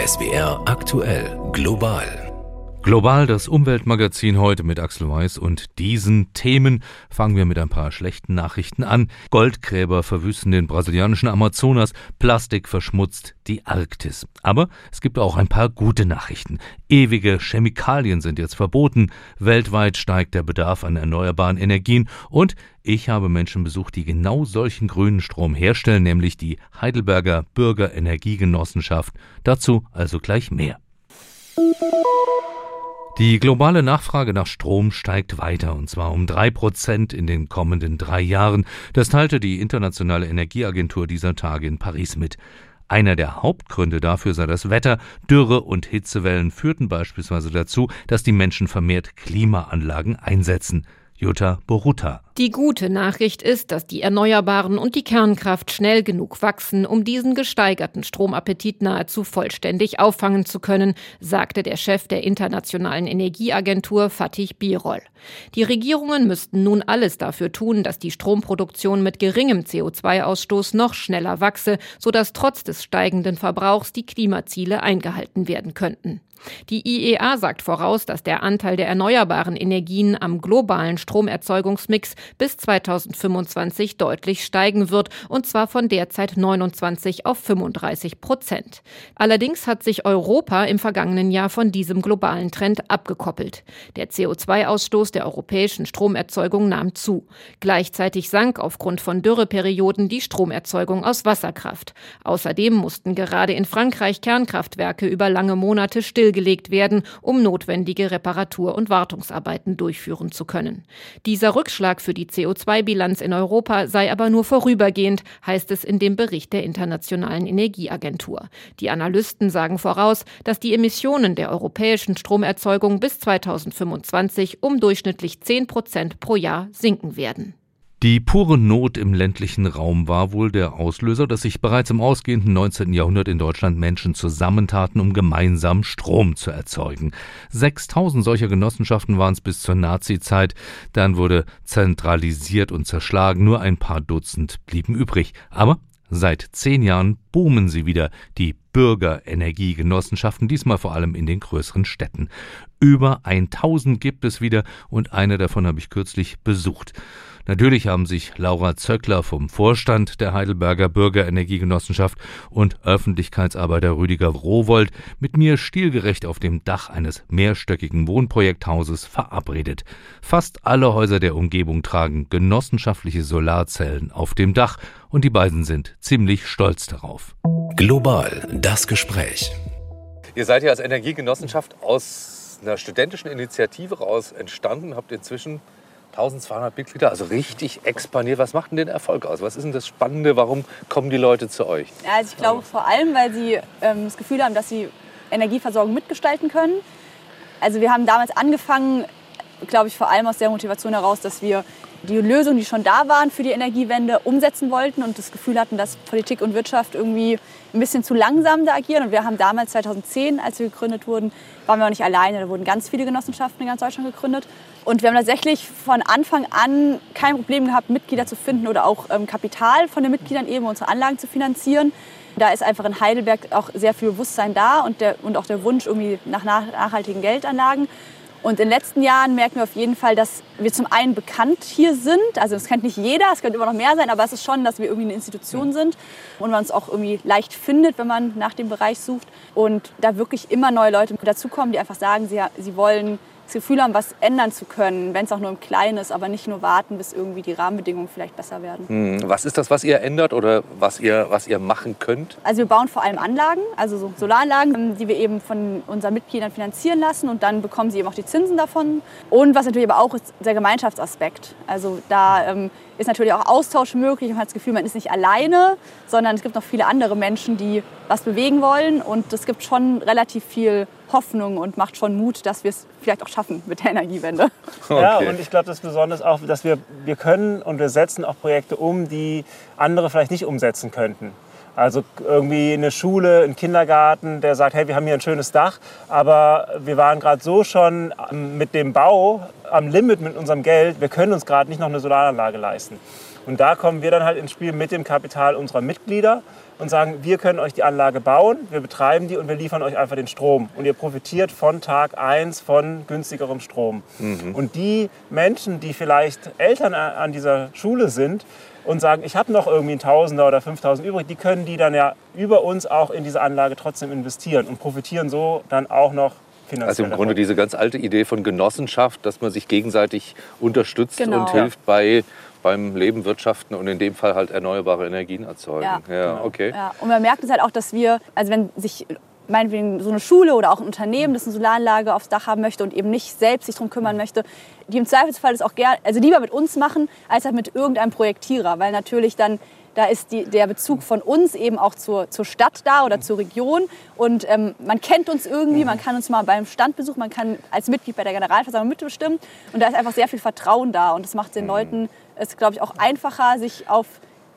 SWR aktuell global. Global das Umweltmagazin heute mit Axel Weiß und diesen Themen fangen wir mit ein paar schlechten Nachrichten an. Goldgräber verwüsten den brasilianischen Amazonas, Plastik verschmutzt die Arktis. Aber es gibt auch ein paar gute Nachrichten. Ewige Chemikalien sind jetzt verboten, weltweit steigt der Bedarf an erneuerbaren Energien und ich habe Menschen besucht, die genau solchen grünen Strom herstellen, nämlich die Heidelberger Bürgerenergiegenossenschaft. Dazu also gleich mehr. Die globale Nachfrage nach Strom steigt weiter, und zwar um drei Prozent in den kommenden drei Jahren. Das teilte die Internationale Energieagentur dieser Tage in Paris mit. Einer der Hauptgründe dafür sei das Wetter. Dürre und Hitzewellen führten beispielsweise dazu, dass die Menschen vermehrt Klimaanlagen einsetzen. Jutta Boruta. Die gute Nachricht ist, dass die Erneuerbaren und die Kernkraft schnell genug wachsen, um diesen gesteigerten Stromappetit nahezu vollständig auffangen zu können, sagte der Chef der Internationalen Energieagentur Fatih Birol. Die Regierungen müssten nun alles dafür tun, dass die Stromproduktion mit geringem CO2-Ausstoß noch schneller wachse, sodass trotz des steigenden Verbrauchs die Klimaziele eingehalten werden könnten. Die IEA sagt voraus, dass der Anteil der erneuerbaren Energien am globalen Stromerzeugungsmix bis 2025 deutlich steigen wird, und zwar von derzeit 29 auf 35 Prozent. Allerdings hat sich Europa im vergangenen Jahr von diesem globalen Trend abgekoppelt. Der CO2-Ausstoß der europäischen Stromerzeugung nahm zu. Gleichzeitig sank aufgrund von Dürreperioden die Stromerzeugung aus Wasserkraft. Außerdem mussten gerade in Frankreich Kernkraftwerke über lange Monate still stillgelegt werden, um notwendige Reparatur- und Wartungsarbeiten durchführen zu können. Dieser Rückschlag für die CO2-Bilanz in Europa sei aber nur vorübergehend, heißt es in dem Bericht der Internationalen Energieagentur. Die Analysten sagen voraus, dass die Emissionen der europäischen Stromerzeugung bis 2025 um durchschnittlich 10 Prozent pro Jahr sinken werden. Die pure Not im ländlichen Raum war wohl der Auslöser, dass sich bereits im ausgehenden 19. Jahrhundert in Deutschland Menschen zusammentaten, um gemeinsam Strom zu erzeugen. 6000 solcher Genossenschaften waren es bis zur Nazizeit. Dann wurde zentralisiert und zerschlagen. Nur ein paar Dutzend blieben übrig. Aber Seit zehn Jahren boomen sie wieder, die Bürgerenergiegenossenschaften, diesmal vor allem in den größeren Städten. Über 1000 gibt es wieder und eine davon habe ich kürzlich besucht. Natürlich haben sich Laura Zöckler vom Vorstand der Heidelberger Bürgerenergiegenossenschaft und Öffentlichkeitsarbeiter Rüdiger Rowold mit mir stilgerecht auf dem Dach eines mehrstöckigen Wohnprojekthauses verabredet. Fast alle Häuser der Umgebung tragen genossenschaftliche Solarzellen auf dem Dach und die beiden sind ziemlich stolz darauf. Global das Gespräch. Ihr seid ja als Energiegenossenschaft aus einer studentischen Initiative raus entstanden, habt inzwischen 1200 Mitglieder, also richtig expandiert. Was macht denn den Erfolg aus? Was ist denn das Spannende? Warum kommen die Leute zu euch? Also ich glaube vor allem, weil sie ähm, das Gefühl haben, dass sie Energieversorgung mitgestalten können. Also wir haben damals angefangen, glaube ich, vor allem aus der Motivation heraus, dass wir die Lösungen, die schon da waren für die Energiewende, umsetzen wollten und das Gefühl hatten, dass Politik und Wirtschaft irgendwie ein bisschen zu langsam da agieren. Und wir haben damals 2010, als wir gegründet wurden, waren wir auch nicht alleine. Da wurden ganz viele Genossenschaften in ganz Deutschland gegründet. Und wir haben tatsächlich von Anfang an kein Problem gehabt, Mitglieder zu finden oder auch ähm, Kapital von den Mitgliedern eben, unsere Anlagen zu finanzieren. Da ist einfach in Heidelberg auch sehr viel Bewusstsein da und, der, und auch der Wunsch irgendwie nach nachhaltigen Geldanlagen. Und in den letzten Jahren merken wir auf jeden Fall, dass wir zum einen bekannt hier sind. Also es kennt nicht jeder, es könnte immer noch mehr sein, aber es ist schon, dass wir irgendwie eine Institution sind und man uns auch irgendwie leicht findet, wenn man nach dem Bereich sucht. Und da wirklich immer neue Leute dazukommen, die einfach sagen, sie, sie wollen das Gefühl haben, was ändern zu können, wenn es auch nur im Kleinen ist, aber nicht nur warten, bis irgendwie die Rahmenbedingungen vielleicht besser werden. Hm, was ist das, was ihr ändert oder was ihr, was ihr machen könnt? Also wir bauen vor allem Anlagen, also so Solaranlagen, die wir eben von unseren Mitgliedern finanzieren lassen und dann bekommen sie eben auch die Zinsen davon. Und was natürlich aber auch ist, der Gemeinschaftsaspekt. Also da ähm, ist natürlich auch Austausch möglich. Man hat das Gefühl, man ist nicht alleine, sondern es gibt noch viele andere Menschen, die was bewegen wollen. Und es gibt schon relativ viel Hoffnung und macht schon Mut, dass wir es vielleicht auch schaffen mit der Energiewende. Okay. Ja, und ich glaube, das Besondere ist auch, dass wir, wir können und wir setzen auch Projekte um, die andere vielleicht nicht umsetzen könnten. Also irgendwie eine Schule, ein Kindergarten, der sagt, hey, wir haben hier ein schönes Dach, aber wir waren gerade so schon mit dem Bau am Limit mit unserem Geld, wir können uns gerade nicht noch eine Solaranlage leisten. Und da kommen wir dann halt ins Spiel mit dem Kapital unserer Mitglieder, und sagen, wir können euch die Anlage bauen, wir betreiben die und wir liefern euch einfach den Strom. Und ihr profitiert von Tag 1 von günstigerem Strom. Mhm. Und die Menschen, die vielleicht Eltern an dieser Schule sind, und sagen, ich habe noch irgendwie ein Tausender oder 5000 übrig, die können die dann ja über uns auch in diese Anlage trotzdem investieren und profitieren so dann auch noch finanziell. Also im Grunde diese ganz alte Idee von Genossenschaft, dass man sich gegenseitig unterstützt Genau. und hilft bei, beim Leben, Wirtschaften und in dem Fall halt erneuerbare Energien erzeugen. Ja. ja okay. Ja, und man merkt es halt auch, dass wir, also wenn sich meinetwegen so eine Schule oder auch ein Unternehmen, das eine Solaranlage aufs Dach haben möchte und eben nicht selbst sich darum kümmern möchte, die im Zweifelsfall das auch gerne, also lieber mit uns machen, als halt mit irgendeinem Projektierer, weil natürlich dann da ist die, der Bezug von uns eben auch zur, zur Stadt da oder zur Region. Und ähm, man kennt uns irgendwie, man kann uns mal beim Stand besuchen, man kann als Mitglied bei der Generalversammlung mitbestimmen. Und da ist einfach sehr viel Vertrauen da. Und das macht den Leuten es, glaube ich, auch einfacher, sich auf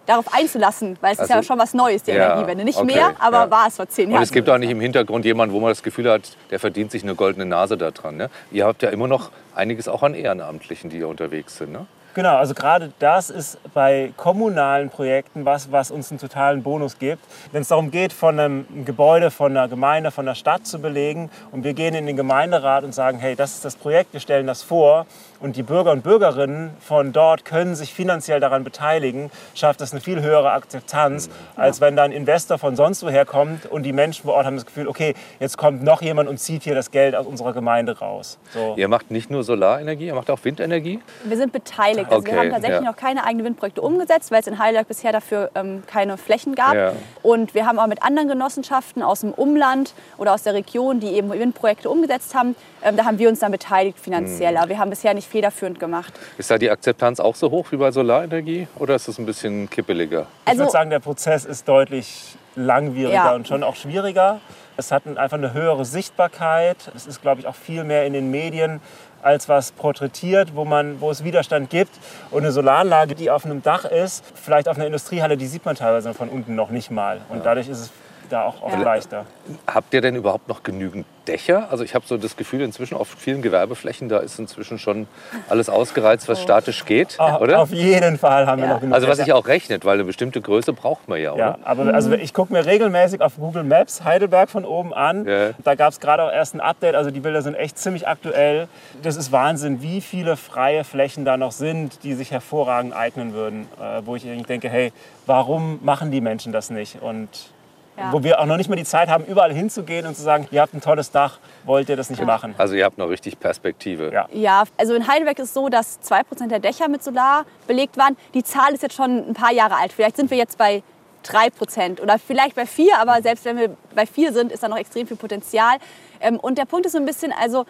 darauf einzulassen, weil es ist Also- ja schon was Neues, die Ja, Energiewende. Nicht okay, mehr, aber ja. war es vor zehn Jahren. Und es gibt auch nicht im Hintergrund jemanden, wo man das Gefühl hat, der verdient sich eine goldene Nase daran. Ne? Ihr habt ja immer noch einiges auch an Ehrenamtlichen, die hier unterwegs sind. Ne? Genau, also gerade das ist bei kommunalen Projekten was, was uns einen totalen Bonus gibt. Wenn es darum geht, von einem Gebäude, von einer Gemeinde, von einer Stadt zu belegen und wir gehen in den Gemeinderat und sagen, hey, das ist das Projekt, wir stellen das vor und die Bürger und Bürgerinnen von dort können sich finanziell daran beteiligen, schafft das eine viel höhere Akzeptanz, als wenn da ein Investor von sonst woher kommt und die Menschen vor Ort haben das Gefühl, okay, jetzt kommt noch jemand und zieht hier das Geld aus unserer Gemeinde raus. So. Ihr macht nicht nur Solarenergie, ihr macht auch Windenergie. Wir sind beteiligt. Also Okay, wir haben tatsächlich ja. noch keine eigenen Windprojekte umgesetzt, weil es in Heidelberg bisher dafür ähm, keine Flächen gab. Ja. Und wir haben auch mit anderen Genossenschaften aus dem Umland oder aus der Region, die eben Windprojekte umgesetzt haben, ähm, da haben wir uns dann beteiligt Hm. finanziell. Aber wir haben bisher nicht federführend gemacht. Ist da die Akzeptanz auch so hoch wie bei Solarenergie oder ist es ein bisschen kippeliger? Ich Also würde sagen, der Prozess ist deutlich langwieriger Ja. und schon auch schwieriger. Es hat einfach eine höhere Sichtbarkeit. Es ist, glaube ich, auch viel mehr in den Medien als was porträtiert, wo, man, wo es Widerstand gibt. Und eine Solaranlage, die auf einem Dach ist, vielleicht auf einer Industriehalle, die sieht man teilweise von unten noch nicht mal. Und dadurch ist es da auch oft Ja. leichter. Habt ihr denn überhaupt noch genügend Dächer? Also ich habe so das Gefühl, inzwischen auf vielen Gewerbeflächen, da ist inzwischen schon alles ausgereizt, was statisch geht, Ah, oder? Auf jeden Fall haben wir Ja. noch genug. Also was Dächer. sich auch rechnet, weil eine bestimmte Größe braucht man ja, oder? Ja, aber also ich gucke mir regelmäßig auf Google Maps Heidelberg von oben an. Ja. Da gab es gerade auch erst ein Update, also die Bilder sind echt ziemlich aktuell. Das ist Wahnsinn, wie viele freie Flächen da noch sind, die sich hervorragend eignen würden. Äh, wo ich denke, hey, warum machen die Menschen das nicht? Und Ja. wo wir auch noch nicht mal die Zeit haben, überall hinzugehen und zu sagen, ihr habt ein tolles Dach, wollt ihr das nicht machen? Also ihr habt noch richtig Perspektive. Ja. Ja, also in Heidelberg ist es so, dass 2% der Dächer mit Solar belegt waren. Die Zahl ist jetzt schon ein paar Jahre alt. Vielleicht sind wir jetzt bei 3% oder vielleicht bei 4, aber selbst wenn wir bei 4 sind, ist da noch extrem viel Potenzial. Ähm, Und der Punkt ist so ein bisschen, also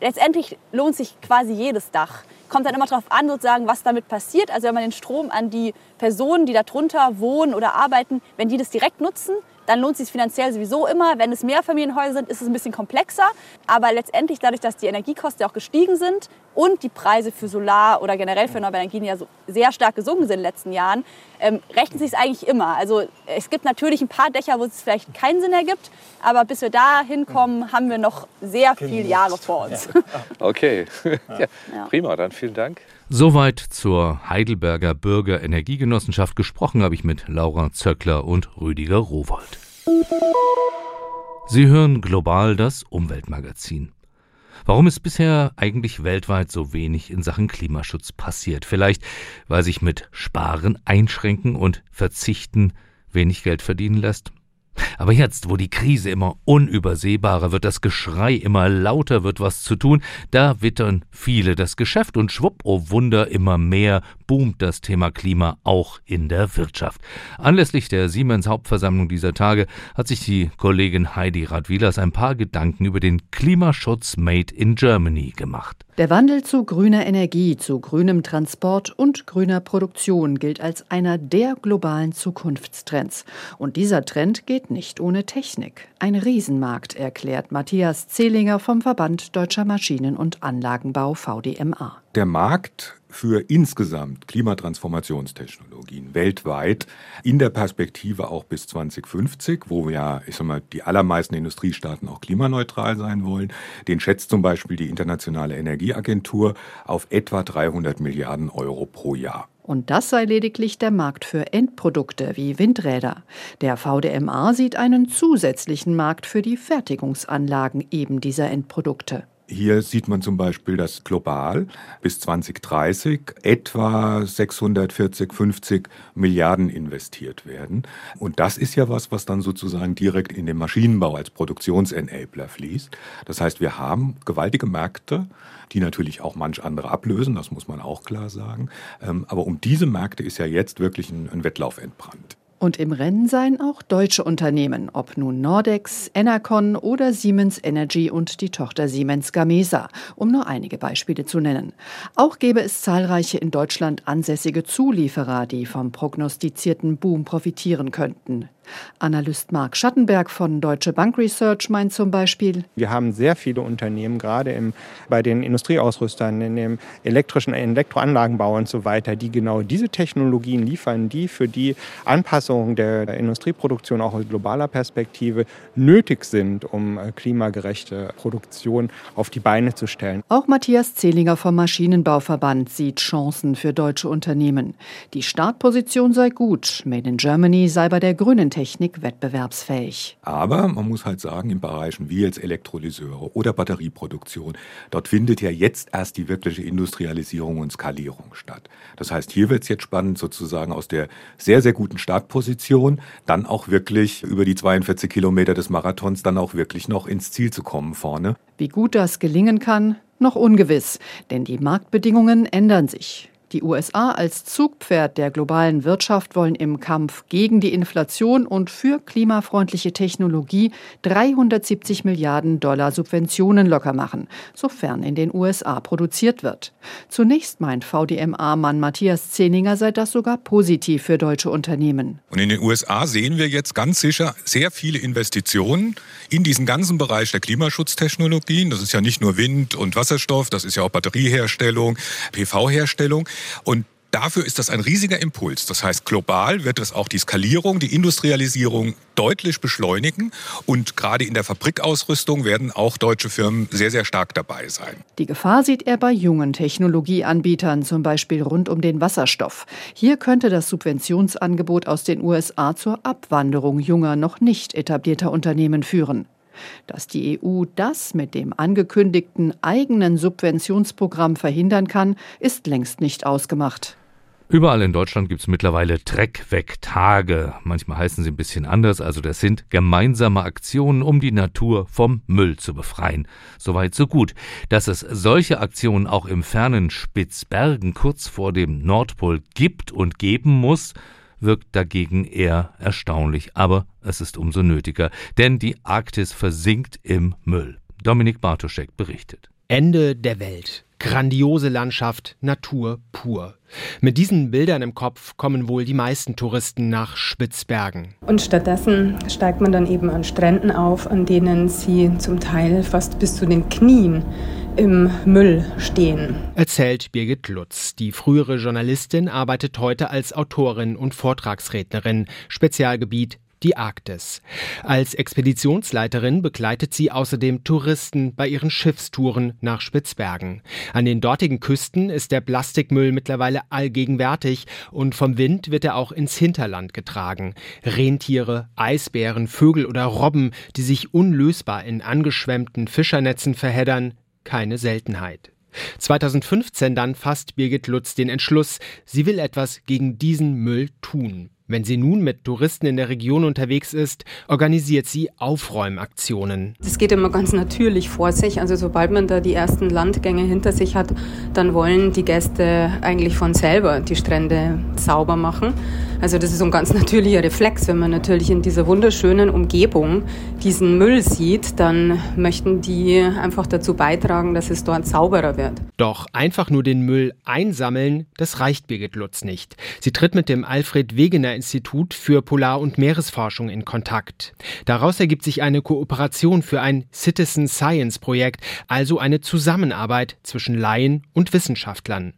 letztendlich lohnt sich quasi jedes Dach. Kommt dann immer darauf an, sozusagen, was damit passiert. Also wenn man den Strom an die Personen, die darunter wohnen oder arbeiten, wenn die das direkt nutzen, dann lohnt es sich finanziell sowieso immer. Wenn es Mehrfamilienhäuser sind, ist es ein bisschen komplexer. Aber letztendlich dadurch, dass die Energiekosten ja auch gestiegen sind und die Preise für Solar oder generell für erneuerbare Energien ja so sehr stark gesunken sind in den letzten Jahren, ähm, rechnet sich eigentlich immer. Also es gibt natürlich ein paar Dächer, wo es vielleicht keinen Sinn ergibt. Aber bis wir da hinkommen, haben wir noch sehr viele Jahre vor uns. Okay, ja. Ja. prima, dann vielen Dank. Soweit zur Heidelberger Bürgerenergiegenossenschaft. Gesprochen habe ich mit Laura Zöckler und Rüdiger Rowold. Sie hören global das Umweltmagazin. Warum ist bisher eigentlich weltweit so wenig in Sachen Klimaschutz passiert? Vielleicht, weil sich mit Sparen, Einschränken und Verzichten wenig Geld verdienen lässt? Aber jetzt, wo die Krise immer unübersehbarer wird, das Geschrei immer lauter wird, was zu tun, da wittern viele das Geschäft und schwupp, oh Wunder, immer mehr boomt das Thema Klima auch in der Wirtschaft. Anlässlich der Siemens Hauptversammlung dieser Tage hat sich die Kollegin Heidi Radwilas ein paar Gedanken über den Klimaschutz Made in Germany gemacht. Der Wandel zu grüner Energie, zu grünem Transport und grüner Produktion gilt als einer der globalen Zukunftstrends. Und dieser Trend geht nicht ohne Technik. Ein Riesenmarkt, erklärt Matthias Zehlinger vom Verband Deutscher Maschinen- und Anlagenbau VDMA. Der Markt für insgesamt Klimatransformationstechnologien weltweit in der Perspektive auch bis 2050, wo ja, ich sag mal, die allermeisten Industriestaaten auch klimaneutral sein wollen, den schätzt zum Beispiel die Internationale Energieagentur auf etwa 300 Milliarden Euro pro Jahr. Und das sei lediglich der Markt für Endprodukte wie Windräder. Der VDMA sieht einen zusätzlichen Markt für die Fertigungsanlagen eben dieser Endprodukte. Hier sieht man zum Beispiel, dass global bis 2030 etwa 640, 50 Milliarden investiert werden. Und das ist ja was, was dann sozusagen direkt in den Maschinenbau als Produktionsenabler fließt. Das heißt, wir haben gewaltige Märkte, die natürlich auch manch andere ablösen, das muss man auch klar sagen. Ähm, aber um diese Märkte ist ja jetzt wirklich ein Wettlauf entbrannt. Und im Rennen seien auch deutsche Unternehmen, ob nun Nordex, Enercon oder Siemens Energy und die Tochter Siemens Gamesa, um nur einige Beispiele zu nennen. Auch gäbe es zahlreiche in Deutschland ansässige Zulieferer, die vom prognostizierten Boom profitieren könnten. Analyst Marc Schattenberg von Deutsche Bank Research meint zum Beispiel, wir haben sehr viele Unternehmen, gerade im, bei den Industrieausrüstern, in dem elektrischen Elektroanlagenbau und so weiter, die genau diese Technologien liefern, die für die Anpassung der Industrieproduktion auch aus globaler Perspektive nötig sind, um äh, klimagerechte Produktion auf die Beine zu stellen. Auch Matthias Zehlinger vom Maschinenbauverband sieht Chancen für deutsche Unternehmen. Die Startposition sei gut. Made in Germany sei bei der grünen Technik wettbewerbsfähig. Aber man muss halt sagen, in Bereichen wie jetzt Elektrolyseure oder Batterieproduktion, dort findet ja jetzt erst die wirkliche Industrialisierung und Skalierung statt. Das heißt, hier wird es jetzt spannend, sozusagen aus der sehr, sehr guten Startposition dann auch wirklich über die 42 Kilometer des Marathons dann auch wirklich noch ins Ziel zu kommen vorne. Wie gut das gelingen kann, noch ungewiss, denn die Marktbedingungen ändern sich. Die USA als Zugpferd der globalen Wirtschaft wollen im Kampf gegen die Inflation und für klimafreundliche Technologie 370 Milliarden Dollar Subventionen locker machen, sofern in den USA produziert wird. Zunächst meint VDMA-Mann Matthias Zehninger sei das sogar positiv für deutsche Unternehmen. Und in den USA sehen wir jetzt ganz sicher sehr viele Investitionen in diesen ganzen Bereich der Klimaschutztechnologien. Das ist ja nicht nur Wind und Wasserstoff, das ist ja auch Batterieherstellung, PV-Herstellung. Und Dafür ist das ein riesiger Impuls. Das heißt, global wird es auch die Skalierung, die Industrialisierung deutlich beschleunigen. Und gerade in der Fabrikausrüstung werden auch deutsche Firmen sehr, sehr stark dabei sein. Die Gefahr sieht er bei jungen Technologieanbietern, zum Beispiel rund um den Wasserstoff. Hier könnte das Subventionsangebot aus den USA zur Abwanderung junger, noch nicht etablierter Unternehmen führen. Dass die EU das mit dem angekündigten eigenen Subventionsprogramm verhindern kann, ist längst nicht ausgemacht. Überall in Deutschland gibt es mittlerweile Dreckweg-Tage. Manchmal heißen sie ein bisschen anders, also das sind gemeinsame Aktionen, um die Natur vom Müll zu befreien. Soweit so gut. Dass es solche Aktionen auch im fernen Spitzbergen kurz vor dem Nordpol gibt und geben muss, wirkt dagegen eher erstaunlich, aber es ist umso nötiger, denn die Arktis versinkt im Müll. Dominik Bartoschek berichtet. Ende der Welt. Grandiose Landschaft, Natur pur. Mit diesen Bildern im Kopf kommen wohl die meisten Touristen nach Spitzbergen. Und stattdessen steigt man dann eben an Stränden auf, an denen sie zum Teil fast bis zu den Knien im Müll stehen. Erzählt Birgit Lutz. Die frühere Journalistin arbeitet heute als Autorin und Vortragsrednerin. Spezialgebiet die Arktis. Als Expeditionsleiterin begleitet sie außerdem Touristen bei ihren Schiffstouren nach Spitzbergen. An den dortigen Küsten ist der Plastikmüll mittlerweile allgegenwärtig und vom Wind wird er auch ins Hinterland getragen. Rentiere, Eisbären, Vögel oder Robben, die sich unlösbar in angeschwemmten Fischernetzen verheddern, keine Seltenheit. 2015 dann fasst Birgit Lutz den Entschluss, sie will etwas gegen diesen Müll tun. Wenn sie nun mit Touristen in der Region unterwegs ist, organisiert sie Aufräumaktionen. Das geht immer ganz natürlich vor sich. Also sobald man da die ersten Landgänge hinter sich hat, dann wollen die Gäste eigentlich von selber die Strände sauber machen. Also das ist so ein ganz natürlicher Reflex. Wenn man natürlich in dieser wunderschönen Umgebung diesen Müll sieht, dann möchten die einfach dazu beitragen, dass es dort sauberer wird. Doch einfach nur den Müll einsammeln, das reicht Birgit Lutz nicht. Sie tritt mit dem Alfred Wegener Institut für Polar- und Meeresforschung in Kontakt. Daraus ergibt sich eine Kooperation für ein Citizen Science Projekt, also eine Zusammenarbeit zwischen Laien und Wissenschaftlern.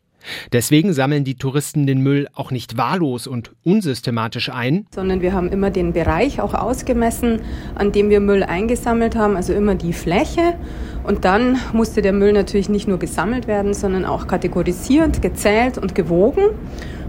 Deswegen sammeln die Touristen den Müll auch nicht wahllos und unsystematisch ein, sondern wir haben immer den Bereich auch ausgemessen, an dem wir Müll eingesammelt haben, also immer die Fläche. Und dann musste der Müll natürlich nicht nur gesammelt werden, sondern auch kategorisiert, gezählt und gewogen.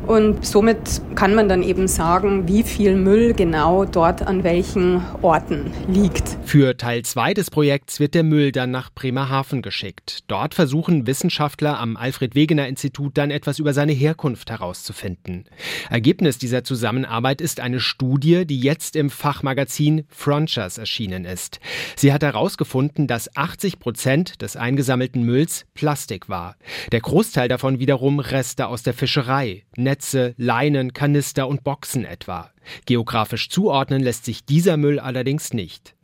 Und somit kann man dann eben sagen, wie viel Müll genau dort an welchen Orten liegt. Für Teil 2 des Projekts wird der Müll dann nach Bremerhaven geschickt. Dort versuchen Wissenschaftler am Alfred Wegener Institut dann etwas über seine Herkunft herauszufinden. Ergebnis dieser Zusammenarbeit ist eine Studie, die jetzt im Fachmagazin Frontiers erschienen ist. Sie hat herausgefunden, dass 80 Prozent des eingesammelten Mülls Plastik war. Der Großteil davon wiederum Reste aus der Fischerei, Netze, Leinen, Kanister und Boxen etwa. Geografisch zuordnen lässt sich dieser Müll allerdings nicht.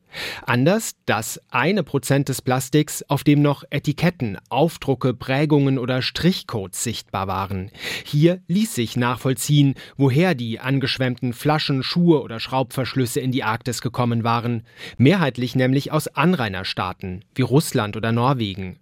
Anders das eine Prozent des Plastiks, auf dem noch Etiketten, Aufdrucke, Prägungen oder Strichcodes sichtbar waren. Hier ließ sich nachvollziehen, woher die angeschwemmten Flaschen, Schuhe oder Schraubverschlüsse in die Arktis gekommen waren. Mehrheitlich nämlich aus Anrainerstaaten wie Russland oder Norwegen.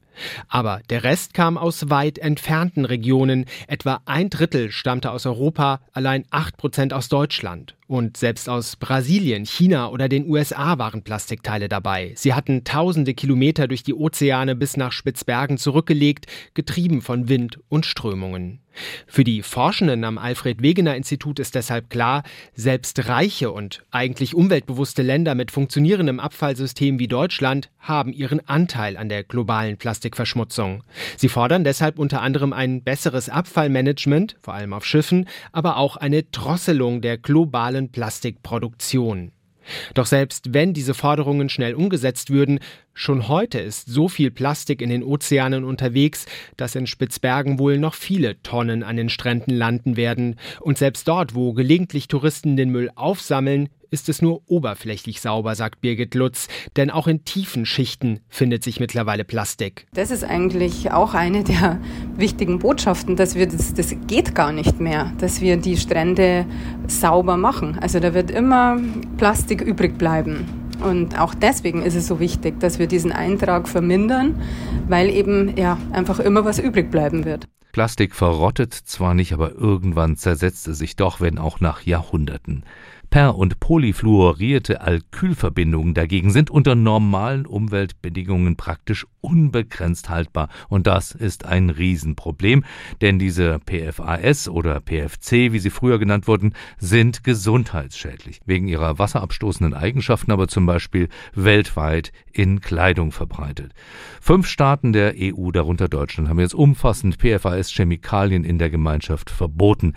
Aber der Rest kam aus weit entfernten Regionen. Etwa ein Drittel stammte aus Europa, allein acht Prozent aus Deutschland. Und selbst aus Brasilien, China oder den USA waren Plastikteile dabei. Sie hatten tausende Kilometer durch die Ozeane bis nach Spitzbergen zurückgelegt, getrieben von Wind und Strömungen. Für die Forschenden am Alfred Wegener Institut ist deshalb klar, selbst reiche und eigentlich umweltbewusste Länder mit funktionierendem Abfallsystem wie Deutschland haben ihren Anteil an der globalen Plastikverschmutzung. Sie fordern deshalb unter anderem ein besseres Abfallmanagement, vor allem auf Schiffen, aber auch eine Drosselung der globalen Plastikproduktion. Doch selbst wenn diese Forderungen schnell umgesetzt würden, schon heute ist so viel Plastik in den Ozeanen unterwegs, dass in Spitzbergen wohl noch viele Tonnen an den Stränden landen werden. Und selbst dort, wo gelegentlich Touristen den Müll aufsammeln, ist es nur oberflächlich sauber, sagt Birgit Lutz, denn auch in tiefen Schichten findet sich mittlerweile Plastik. Das ist eigentlich auch eine der wichtigen Botschaften, dass wir das, das geht gar nicht mehr, dass wir die Strände sauber machen. Also da wird immer Plastik übrig bleiben. Und auch deswegen ist es so wichtig, dass wir diesen Eintrag vermindern, weil eben ja einfach immer was übrig bleiben wird. Plastik verrottet zwar nicht, aber irgendwann zersetzt es sich doch, wenn auch nach Jahrhunderten. Per- und polyfluorierte Alkylverbindungen dagegen sind unter normalen Umweltbedingungen praktisch unbegrenzt haltbar. Und das ist ein Riesenproblem, denn diese PFAS oder PFC, wie sie früher genannt wurden, sind gesundheitsschädlich. Wegen ihrer wasserabstoßenden Eigenschaften aber zum Beispiel weltweit in Kleidung verbreitet. Fünf Staaten der EU, darunter Deutschland, haben jetzt umfassend PFAS-Chemikalien in der Gemeinschaft verboten.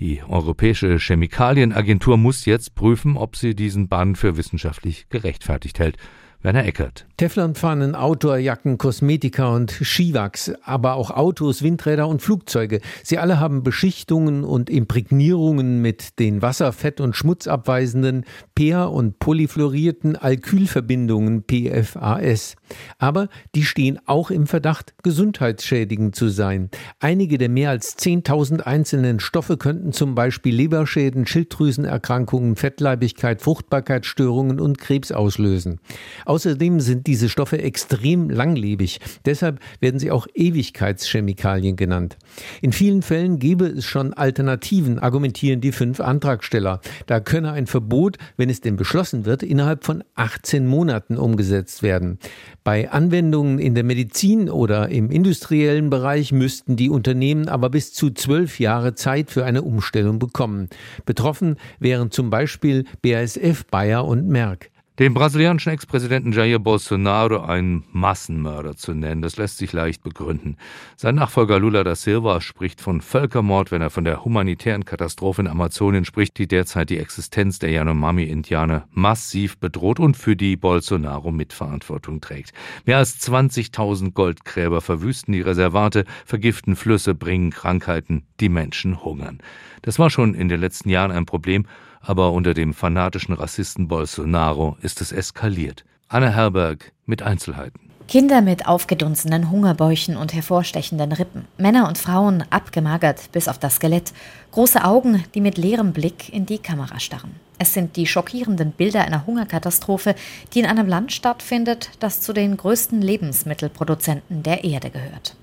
Die Europäische Chemikalienagentur muss jetzt prüfen, ob sie diesen Bann für wissenschaftlich gerechtfertigt hält. Werner Eckert. Teflonpfannen, Outdoorjacken, Kosmetika und Skiwachs, aber auch Autos, Windräder und Flugzeuge. Sie alle haben Beschichtungen und Imprägnierungen mit den wasserfett- und schmutzabweisenden per- und polyfluorierten Alkylverbindungen PFAS. Aber die stehen auch im Verdacht, gesundheitsschädigend zu sein. Einige der mehr als 10.000 einzelnen Stoffe könnten zum Beispiel Leberschäden, Schilddrüsenerkrankungen, Fettleibigkeit, Fruchtbarkeitsstörungen und Krebs auslösen. Außerdem sind diese Stoffe extrem langlebig. Deshalb werden sie auch Ewigkeitschemikalien genannt. In vielen Fällen gäbe es schon Alternativen, argumentieren die fünf Antragsteller. Da könne ein Verbot, wenn es denn beschlossen wird, innerhalb von 18 Monaten umgesetzt werden. Bei Anwendungen in der Medizin oder im industriellen Bereich müssten die Unternehmen aber bis zu zwölf Jahre Zeit für eine Umstellung bekommen. Betroffen wären zum Beispiel BASF, Bayer und Merck. Den brasilianischen Ex-Präsidenten Jair Bolsonaro einen Massenmörder zu nennen, das lässt sich leicht begründen. Sein Nachfolger Lula da Silva spricht von Völkermord, wenn er von der humanitären Katastrophe in Amazonien spricht, die derzeit die Existenz der Yanomami-Indianer massiv bedroht und für die Bolsonaro Mitverantwortung trägt. Mehr als 20.000 Goldgräber verwüsten die Reservate, vergiften Flüsse, bringen Krankheiten, die Menschen hungern. Das war schon in den letzten Jahren ein Problem aber unter dem fanatischen Rassisten Bolsonaro ist es eskaliert. Anna Herberg mit Einzelheiten. Kinder mit aufgedunsenen Hungerbäuchen und hervorstechenden Rippen, Männer und Frauen abgemagert bis auf das Skelett, große Augen, die mit leerem Blick in die Kamera starren. Es sind die schockierenden Bilder einer Hungerkatastrophe, die in einem Land stattfindet, das zu den größten Lebensmittelproduzenten der Erde gehört.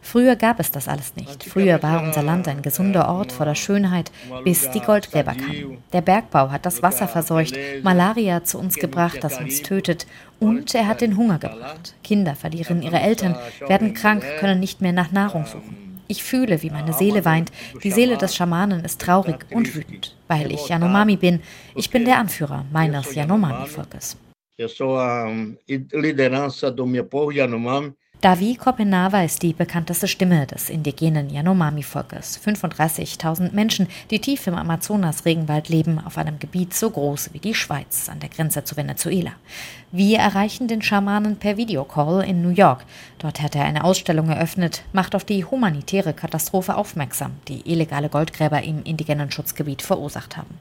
Früher gab es das alles nicht. Früher war unser Land ein gesunder Ort voller Schönheit, bis die Goldgräber kamen. Der Bergbau hat das Wasser verseucht, Malaria zu uns gebracht, das uns tötet, und er hat den Hunger gebracht. Kinder verlieren ihre Eltern, werden krank, können nicht mehr nach Nahrung suchen. Ich fühle, wie meine Seele weint. Die Seele des Schamanen ist traurig und wütend, weil ich Yanomami bin. Ich bin der Anführer meines Yanomami-Volkes. Eu sou a liderança do meu povo Yanomami. Davi Kopenawa ist die bekannteste Stimme des indigenen Yanomami-Volkes. 35.000 Menschen, die tief im Amazonas-Regenwald leben, auf einem Gebiet so groß wie die Schweiz an der Grenze zu Venezuela. Wir erreichen den Schamanen per Videocall in New York. Dort hat er eine Ausstellung eröffnet, macht auf die humanitäre Katastrophe aufmerksam, die illegale Goldgräber im indigenen Schutzgebiet verursacht haben.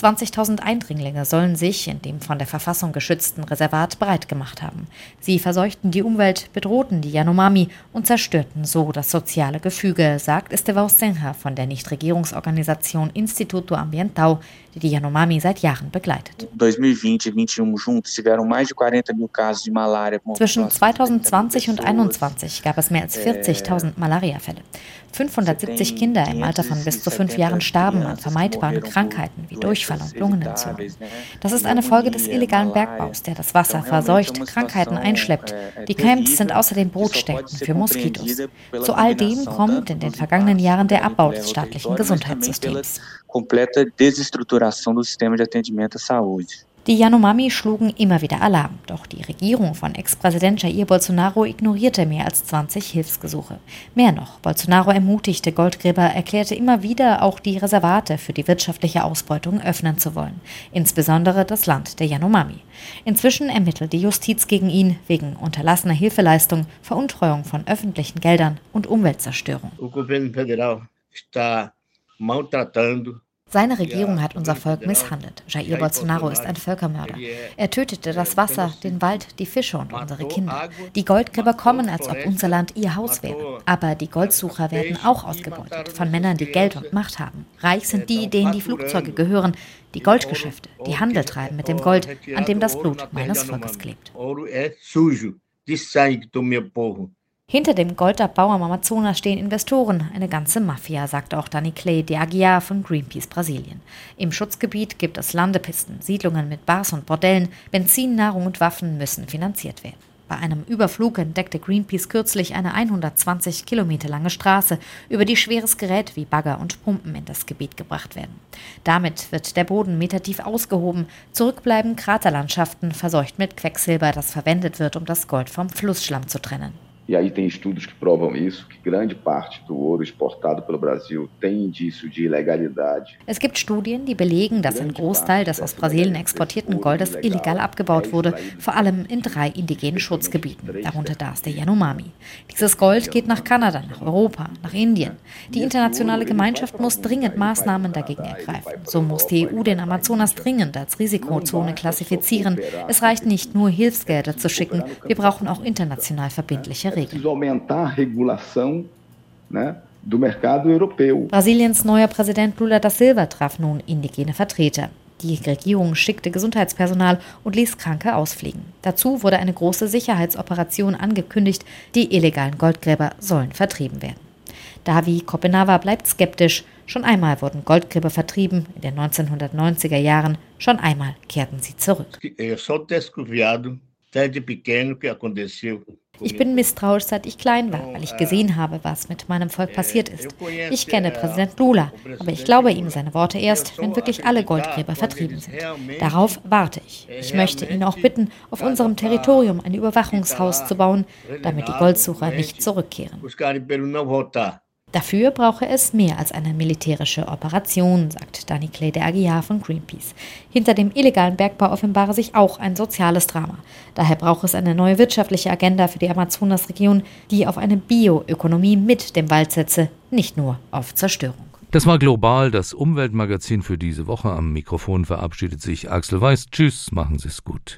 20.000 Eindringlinge sollen sich in dem von der Verfassung geschützten Reservat breit gemacht haben. Sie verseuchten die Umwelt, bedrohten die Yanomami und zerstörten so das soziale Gefüge, sagt Estevão Senha von der Nichtregierungsorganisation Instituto Ambiental, die die Yanomami seit Jahren begleitet. 2020 e 2021 juntos tiveram mais de 40 mil casos de malária. Zwischen 2020 und 2021 gab es mehr als 40.000 Malariafälle. 570 Kinder im Alter von bis zu fünf Jahren starben an vermeidbaren Krankheiten wie Durchfall und Lungenentzündung. Das ist eine Folge des illegalen Bergbaus, der das Wasser verseucht, Krankheiten einschleppt. Die Camps sind außerdem Brutstätten für Moskitos. Zu all dem kommt in den vergangenen Jahren der Abbau des staatlichen Gesundheitssystems. Komplette Desestruturação do sistema de atendimento à saúde. Die Yanomami schlugen immer wieder Alarm, doch die Regierung von Ex-Präsident Jair Bolsonaro ignorierte mehr als 20 Hilfsgesuche. Mehr noch, Bolsonaro ermutigte Goldgräber, erklärte immer wieder, auch die Reservate für die wirtschaftliche Ausbeutung öffnen zu wollen, insbesondere das Land der Yanomami. Inzwischen ermittelt die Justiz gegen ihn wegen unterlassener Hilfeleistung, Veruntreuung von öffentlichen Geldern und Umweltzerstörung. O governo federal está maltratando seine Regierung hat unser Volk misshandelt. Jair Bolsonaro ist ein Völkermörder. Er tötete das Wasser, den Wald, die Fische und unsere Kinder. Die Goldgräber kommen, als ob unser Land ihr Haus wäre. Aber die Goldsucher werden auch ausgebeutet von Männern, die Geld und Macht haben. Reich sind die, denen die Flugzeuge gehören, die Goldgeschäfte, die Handel treiben mit dem Gold, an dem das Blut meines Volkes klebt. Hinter dem Goldabbau am Amazonas stehen Investoren, eine ganze Mafia, sagt auch Dani Clay de Aguiar von Greenpeace Brasilien. Im Schutzgebiet gibt es Landepisten, Siedlungen mit Bars und Bordellen, Benzin, Nahrung und Waffen müssen finanziert werden. Bei einem Überflug entdeckte Greenpeace kürzlich eine 120 Kilometer lange Straße, über die schweres Gerät wie Bagger und Pumpen in das Gebiet gebracht werden. Damit wird der Boden metertief ausgehoben, zurückbleiben Kraterlandschaften, verseucht mit Quecksilber, das verwendet wird, um das Gold vom Flussschlamm zu trennen. E aí tem estudos que provam isso, que grande parte do ouro exportado pelo Brasil tem indício de ilegalidade. Es gibt Studien, die belegen, dass ein Großteil des aus Brasilien exportierten Goldes illegal abgebaut wurde, vor allem in drei indigenen Schutzgebieten, darunter das der Yanomami. Dieses Gold geht nach Kanada, nach Europa, nach Indien. Die internationale Gemeinschaft muss dringend Maßnahmen dagegen ergreifen. So muss die EU den Amazonas dringend als Risikozone klassifizieren. Es reicht nicht nur Hilfsgelder zu schicken, wir brauchen auch international verbindliche Regeln. Preciso aumentar a regulação né, do mercado europeu. Brasiliens neuer Präsident Lula da Silva traf nun indigene Vertreter. Die Regierung schickte Gesundheitspersonal und ließ Kranke ausfliegen. Dazu wurde eine große Sicherheitsoperation angekündigt. Die illegalen Goldgräber sollen vertrieben werden. Davi Kopenawa bleibt skeptisch. Schon einmal wurden Goldgräber vertrieben, in den 1990er Jahren. Schon einmal kehrten sie zurück. Ich bin misstrauisch, seit ich klein war, weil ich gesehen habe, was mit meinem Volk passiert ist. Ich kenne Präsident Lula, aber ich glaube ihm seine Worte erst, wenn wirklich alle Goldgräber vertrieben sind. Darauf warte ich. Ich möchte ihn auch bitten, auf unserem Territorium ein Überwachungshaus zu bauen, damit die Goldsucher nicht zurückkehren. Dafür brauche es mehr als eine militärische Operation, sagt Dani Clay de Aguiar von Greenpeace. Hinter dem illegalen Bergbau offenbare sich auch ein soziales Drama. Daher braucht es eine neue wirtschaftliche Agenda für die Amazonasregion, die auf eine Bioökonomie mit dem Wald setze, nicht nur auf Zerstörung. Das war global das Umweltmagazin für diese Woche. Am Mikrofon verabschiedet sich Axel Weiß. Tschüss, machen Sie es gut.